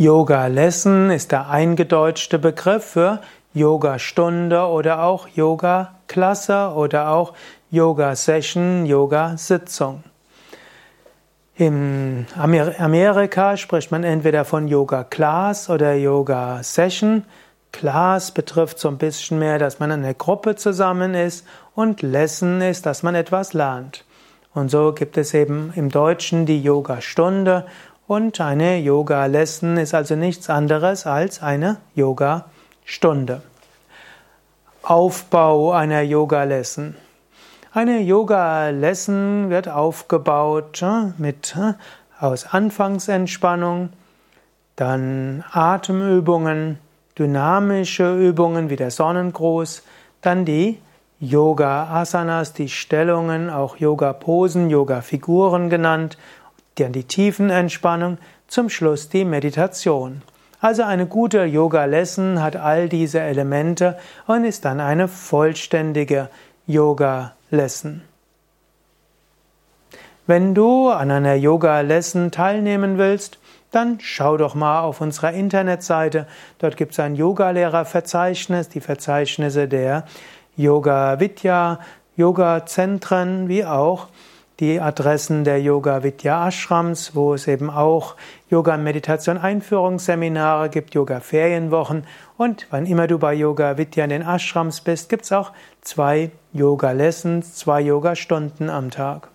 Yoga Lesson ist der eingedeutschte Begriff für Yoga Stunde oder auch Yoga Klasse oder auch Yoga Session, Yoga Sitzung. In Amerika spricht man entweder von Yoga Class oder Yoga Session. Class betrifft so ein bisschen mehr, dass man in einer Gruppe zusammen ist und Lesson ist, dass man etwas lernt. Und so gibt es eben im Deutschen die Yoga Stunde und eine Yoga Lesson ist also nichts anderes als eine Yoga Stunde. Aufbau einer Yoga Lesson. Eine Yoga Lesson wird aufgebaut äh, mit äh, aus Anfangsentspannung, dann Atemübungen, dynamische Übungen wie der Sonnengruß, dann die Yoga Asanas, die Stellungen, auch Yoga Posen, Yoga Figuren genannt dann die Tiefenentspannung, zum Schluss die Meditation. Also eine gute Yoga-Lesson hat all diese Elemente und ist dann eine vollständige Yoga-Lesson. Wenn du an einer Yoga-Lesson teilnehmen willst, dann schau doch mal auf unserer Internetseite. Dort gibt es ein Yoga-Lehrer-Verzeichnis, die Verzeichnisse der Yoga-Vidya, Yoga-Zentren, wie auch die Adressen der Yoga Vidya Ashrams, wo es eben auch Yoga Meditation Einführungsseminare gibt, Yoga Ferienwochen und wann immer du bei Yoga Vidya in den Ashrams bist, gibt es auch zwei Yoga Lessons, zwei Yoga Stunden am Tag.